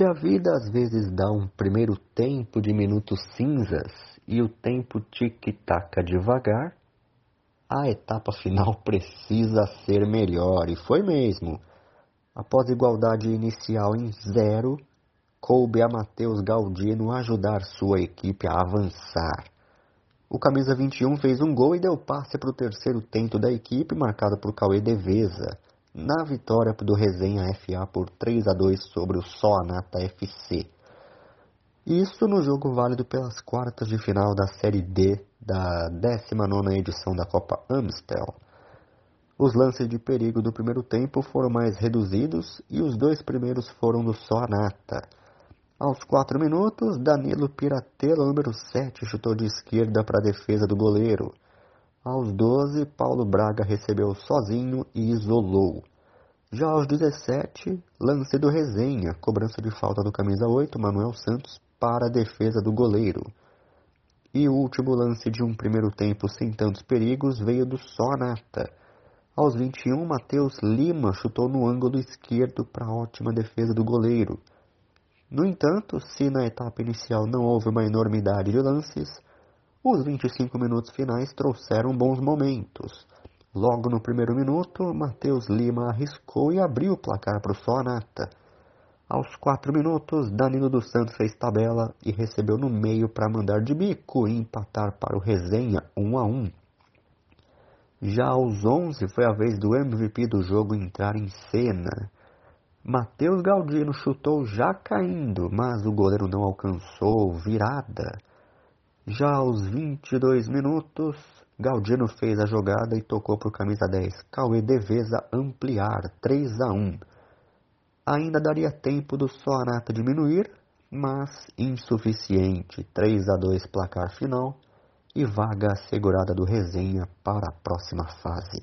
Se a vida às vezes dá um primeiro tempo de minutos cinzas e o tempo tic-taca devagar, a etapa final precisa ser melhor, e foi mesmo. Após igualdade inicial em zero, coube a Matheus Galdino ajudar sua equipe a avançar. O camisa 21 fez um gol e deu passe para o terceiro tento da equipe, marcado por Cauê Deveza, na vitória do Resenha FA por 3 a 2 sobre o Soanata FC. Isso no jogo válido pelas quartas de final da Série D da 19 edição da Copa Amstel. Os lances de perigo do primeiro tempo foram mais reduzidos e os dois primeiros foram do Soanata. Aos 4 minutos, Danilo Piratelo, número 7, chutou de esquerda para a defesa do goleiro. Aos 12, Paulo Braga recebeu sozinho e isolou. Já aos 17, lance do Resenha, cobrança de falta do camisa 8, Manuel Santos, para a defesa do goleiro. E o último lance de um primeiro tempo sem tantos perigos veio do Sonata. Aos 21, Matheus Lima chutou no ângulo esquerdo para a ótima defesa do goleiro. No entanto, se na etapa inicial não houve uma enormidade de lances, os 25 minutos finais trouxeram bons momentos. Logo no primeiro minuto, Matheus Lima arriscou e abriu o placar para o Sonata. Aos 4 minutos, Danilo dos Santos fez tabela e recebeu no meio para mandar de bico e empatar para o Resenha 1 a 1. Já aos 11 foi a vez do MVP do jogo entrar em cena. Matheus Galdino chutou já caindo, mas o goleiro não alcançou virada. Já aos 22 minutos, Galdino fez a jogada e tocou o camisa 10, Cauê Deveza ampliar 3 a 1. Ainda daria tempo do Soanata diminuir, mas insuficiente. 3 a 2 placar final e vaga assegurada do Resenha para a próxima fase.